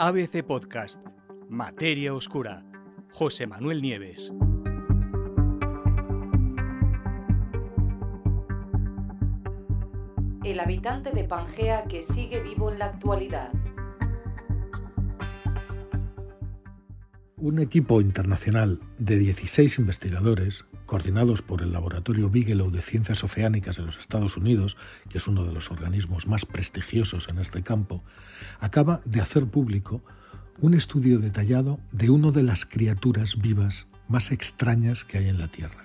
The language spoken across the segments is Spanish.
ABC Podcast, Materia Oscura, José Manuel Nieves. El habitante de Pangea que sigue vivo en la actualidad. Un equipo internacional de 16 investigadores, coordinados por el Laboratorio Bigelow de Ciencias Oceánicas de los Estados Unidos, que es uno de los organismos más prestigiosos en este campo, acaba de hacer público un estudio detallado de una de las criaturas vivas más extrañas que hay en la Tierra.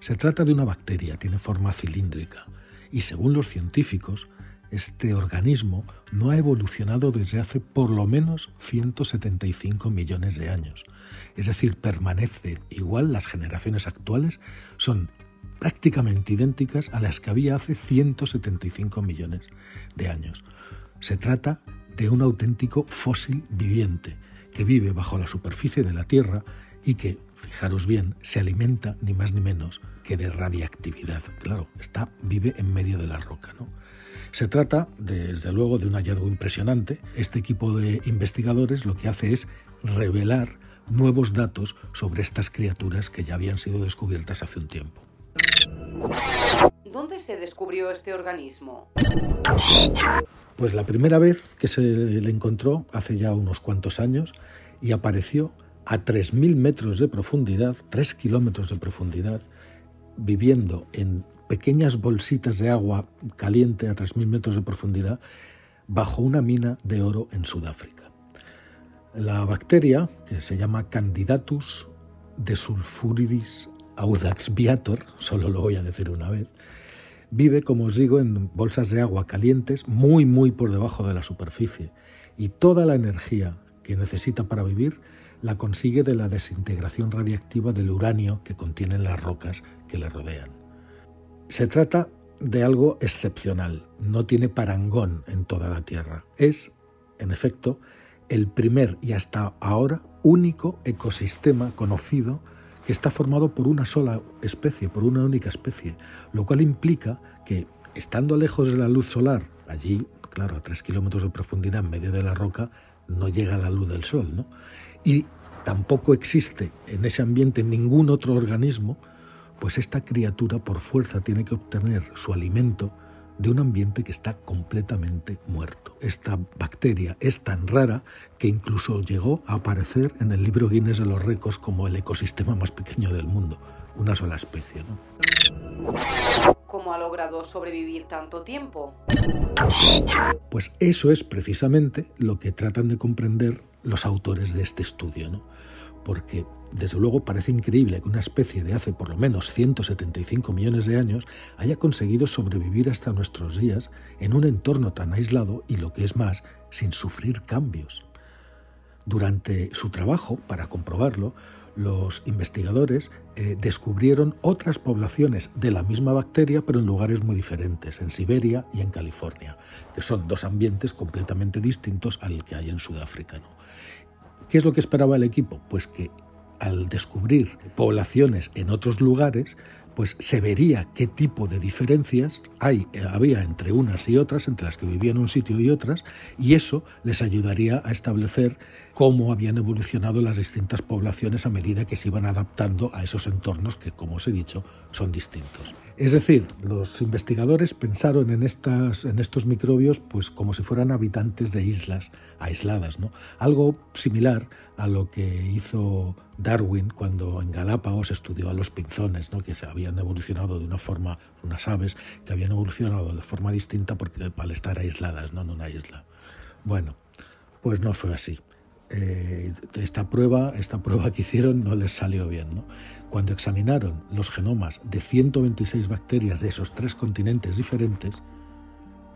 Se trata de una bacteria, tiene forma cilíndrica, y según los científicos, este organismo no ha evolucionado desde hace por lo menos 175 millones de años. Es decir, permanece igual, las generaciones actuales son prácticamente idénticas a las que había hace 175 millones de años. Se trata de un auténtico fósil viviente que vive bajo la superficie de la Tierra y que, fijaros bien, se alimenta ni más ni menos que de radiactividad. Claro, está vive en medio de la roca, ¿no? Se trata, desde luego, de un hallazgo impresionante. Este equipo de investigadores lo que hace es revelar nuevos datos sobre estas criaturas que ya habían sido descubiertas hace un tiempo. ¿Dónde se descubrió este organismo? Pues la primera vez que se le encontró hace ya unos cuantos años y apareció a 3.000 metros de profundidad, 3 kilómetros de profundidad, viviendo en pequeñas bolsitas de agua caliente a 3.000 metros de profundidad bajo una mina de oro en Sudáfrica. La bacteria, que se llama Candidatus desulfuridis audax viator, solo lo voy a decir una vez, vive, como os digo, en bolsas de agua calientes muy, muy por debajo de la superficie y toda la energía que necesita para vivir la consigue de la desintegración radiactiva del uranio que contienen las rocas que le rodean. Se trata de algo excepcional, no tiene parangón en toda la Tierra. Es, en efecto, el primer y hasta ahora único ecosistema conocido que está formado por una sola especie, por una única especie, lo cual implica que, estando lejos de la luz solar, allí, claro, a tres kilómetros de profundidad en medio de la roca, no llega la luz del sol, ¿no? Y tampoco existe en ese ambiente ningún otro organismo pues esta criatura por fuerza tiene que obtener su alimento de un ambiente que está completamente muerto. Esta bacteria es tan rara que incluso llegó a aparecer en el libro Guinness de los récords como el ecosistema más pequeño del mundo, una sola especie. ¿no? ¿Cómo ha logrado sobrevivir tanto tiempo? Pues eso es precisamente lo que tratan de comprender los autores de este estudio, ¿no? porque desde luego parece increíble que una especie de hace por lo menos 175 millones de años haya conseguido sobrevivir hasta nuestros días en un entorno tan aislado y lo que es más, sin sufrir cambios. Durante su trabajo, para comprobarlo, los investigadores eh, descubrieron otras poblaciones de la misma bacteria, pero en lugares muy diferentes, en Siberia y en California, que son dos ambientes completamente distintos al que hay en Sudáfrica. ¿Qué es lo que esperaba el equipo? Pues que al descubrir poblaciones en otros lugares, pues se vería qué tipo de diferencias hay, eh, había entre unas y otras, entre las que vivían un sitio y otras, y eso les ayudaría a establecer cómo habían evolucionado las distintas poblaciones a medida que se iban adaptando a esos entornos que, como os he dicho, son distintos. Es decir, los investigadores pensaron en, estas, en estos microbios pues, como si fueran habitantes de islas aisladas, ¿no? algo similar a lo que hizo Darwin cuando en Galápagos estudió a los pinzones, ¿no? que se habían evolucionado de una forma, unas aves que habían evolucionado de forma distinta porque al estar aisladas ¿no? en una isla. Bueno, pues no fue así. Eh, esta prueba, esta prueba que hicieron no les salió bien. ¿no? Cuando examinaron los genomas de 126 bacterias de esos tres continentes diferentes,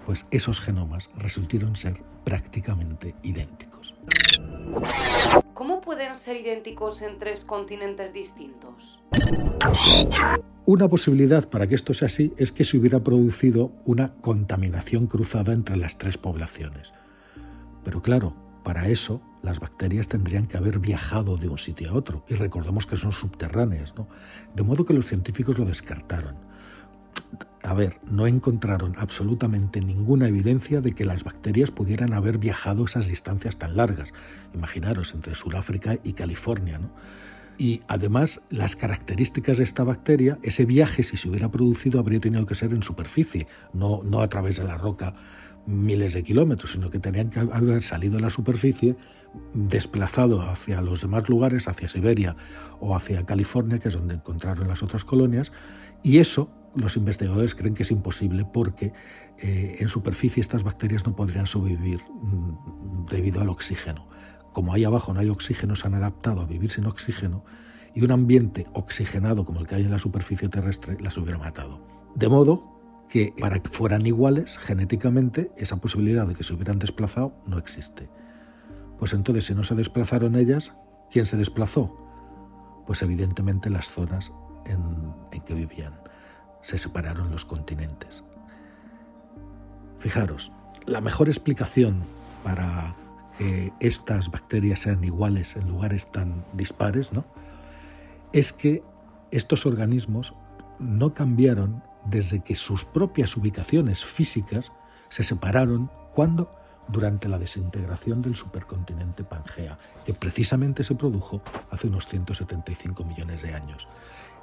pues esos genomas resultaron ser prácticamente idénticos. ¿Cómo pueden ser idénticos en tres continentes distintos? Una posibilidad para que esto sea así es que se hubiera producido una contaminación cruzada entre las tres poblaciones. Pero claro, para eso las bacterias tendrían que haber viajado de un sitio a otro, y recordemos que son subterráneas, ¿no? De modo que los científicos lo descartaron. a ver, no encontraron absolutamente ninguna evidencia de que las bacterias pudieran haber viajado esas distancias tan largas. Imaginaros, entre Sudáfrica y California, ¿no? Y además, las características de esta bacteria, ese viaje, si se hubiera producido, habría tenido que ser en superficie, no, no a través de la roca miles de kilómetros, sino que tenían que haber salido a la superficie, desplazado hacia los demás lugares, hacia Siberia o hacia California, que es donde encontraron las otras colonias, y eso los investigadores creen que es imposible porque eh, en superficie estas bacterias no podrían sobrevivir mm, debido al oxígeno. Como ahí abajo no hay oxígeno, se han adaptado a vivir sin oxígeno y un ambiente oxigenado como el que hay en la superficie terrestre las hubiera matado. De modo que para que fueran iguales genéticamente, esa posibilidad de que se hubieran desplazado no existe. Pues entonces, si no se desplazaron ellas, ¿quién se desplazó? Pues evidentemente las zonas en, en que vivían. Se separaron los continentes. Fijaros, la mejor explicación para que estas bacterias sean iguales en lugares tan dispares, ¿no? es que estos organismos no cambiaron desde que sus propias ubicaciones físicas se separaron cuando durante la desintegración del supercontinente Pangea, que precisamente se produjo hace unos 175 millones de años.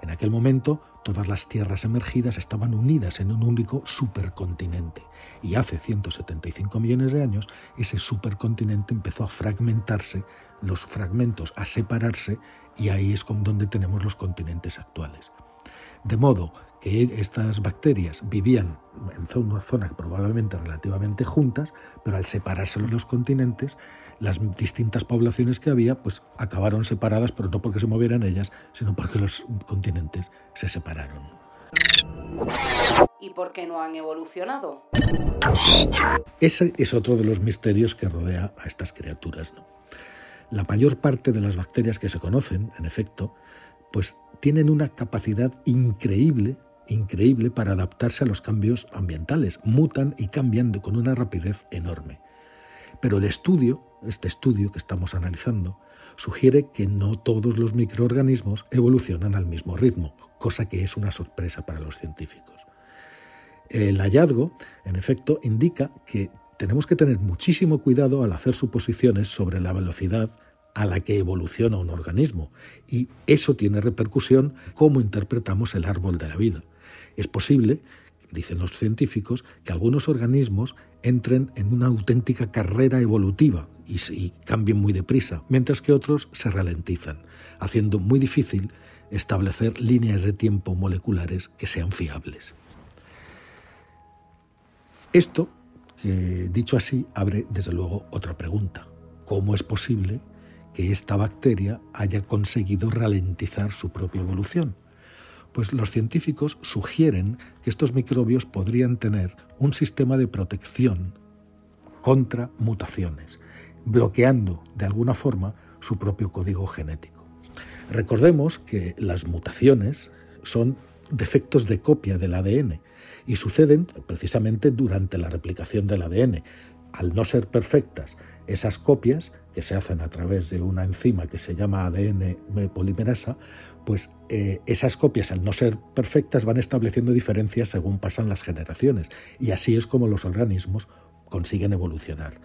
En aquel momento, todas las tierras emergidas estaban unidas en un único supercontinente. Y hace 175 millones de años, ese supercontinente empezó a fragmentarse, los fragmentos a separarse, y ahí es donde tenemos los continentes actuales. De modo que estas bacterias vivían en una zona probablemente relativamente juntas, pero al separarse los continentes, las distintas poblaciones que había pues acabaron separadas, pero no porque se movieran ellas, sino porque los continentes se separaron. ¿Y por qué no han evolucionado? Ese es otro de los misterios que rodea a estas criaturas. ¿no? La mayor parte de las bacterias que se conocen, en efecto, pues tienen una capacidad increíble increíble para adaptarse a los cambios ambientales. Mutan y cambian con una rapidez enorme. Pero el estudio, este estudio que estamos analizando, sugiere que no todos los microorganismos evolucionan al mismo ritmo, cosa que es una sorpresa para los científicos. El hallazgo, en efecto, indica que tenemos que tener muchísimo cuidado al hacer suposiciones sobre la velocidad a la que evoluciona un organismo y eso tiene repercusión cómo interpretamos el árbol de la vida. Es posible, dicen los científicos, que algunos organismos entren en una auténtica carrera evolutiva y, cambien muy deprisa, mientras que otros se ralentizan, haciendo muy difícil establecer líneas de tiempo moleculares que sean fiables. Esto, dicho así, abre desde luego otra pregunta. ¿Cómo es posible que esta bacteria haya conseguido ralentizar su propia evolución? Pues los científicos sugieren que estos microbios podrían tener un sistema de protección contra mutaciones, bloqueando de alguna forma su propio código genético. Recordemos que las mutaciones son defectos de copia del ADN y suceden precisamente durante la replicación del ADN. Al no ser perfectas esas copias, que se hacen a través de una enzima que se llama ADN polimerasa, pues eh, esas copias, al no ser perfectas, van estableciendo diferencias según pasan las generaciones. Y así es como los organismos consiguen evolucionar.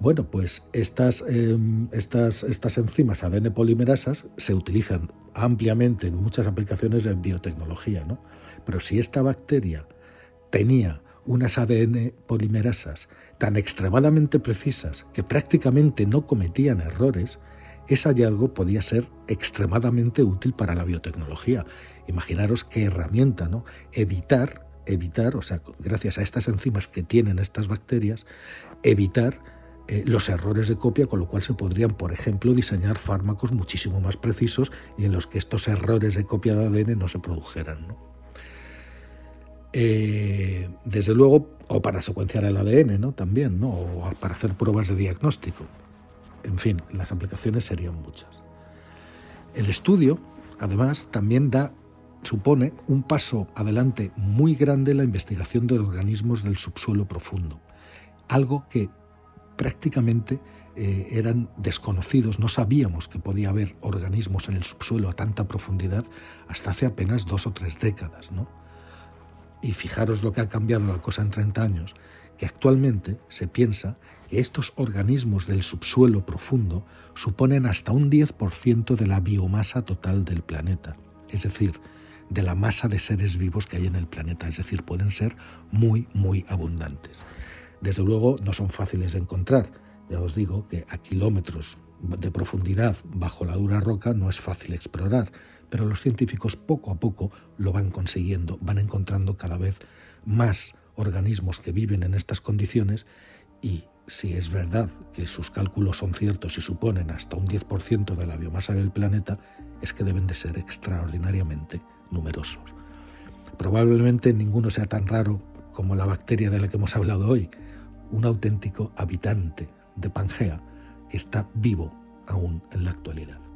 Bueno, pues estas, em, estas, estas enzimas ADN polimerasas se utilizan ampliamente en muchas aplicaciones de biotecnología, ¿no? Pero si esta bacteria tenía unas ADN polimerasas tan extremadamente precisas que prácticamente no cometían errores, ese hallazgo podía ser extremadamente útil para la biotecnología. Imaginaros qué herramienta, ¿no? Evitar, evitar, o sea, gracias a estas enzimas que tienen estas bacterias, evitar eh, los errores de copia, con lo cual se podrían, por ejemplo, diseñar fármacos muchísimo más precisos y en los que estos errores de copia de ADN no se produjeran. Eh, desde luego, o para secuenciar el ADN, ¿no? También, ¿no? O para hacer pruebas de diagnóstico. En fin, las aplicaciones serían muchas. El estudio, además, también da, supone un paso adelante muy grande en la investigación de organismos del subsuelo profundo, algo que prácticamente eh, eran desconocidos, no sabíamos que podía haber organismos en el subsuelo a tanta profundidad hasta hace apenas dos o tres décadas. ¿no? Y fijaros lo que ha cambiado la cosa en 30 años, que actualmente se piensa que estos organismos del subsuelo profundo suponen hasta un 10% de la biomasa total del planeta, es decir, de la masa de seres vivos que hay en el planeta, es decir, pueden ser muy, muy abundantes. Desde luego no son fáciles de encontrar, ya os digo que a kilómetros de profundidad bajo la dura roca no es fácil explorar, pero los científicos poco a poco lo van consiguiendo, van encontrando cada vez más organismos que viven en estas condiciones y si es verdad que sus cálculos son ciertos y suponen hasta un 10% de la biomasa del planeta, es que deben de ser extraordinariamente numerosos. Probablemente ninguno sea tan raro como la bacteria de la que hemos hablado hoy, un auténtico habitante de Pangea que está vivo aún en la actualidad.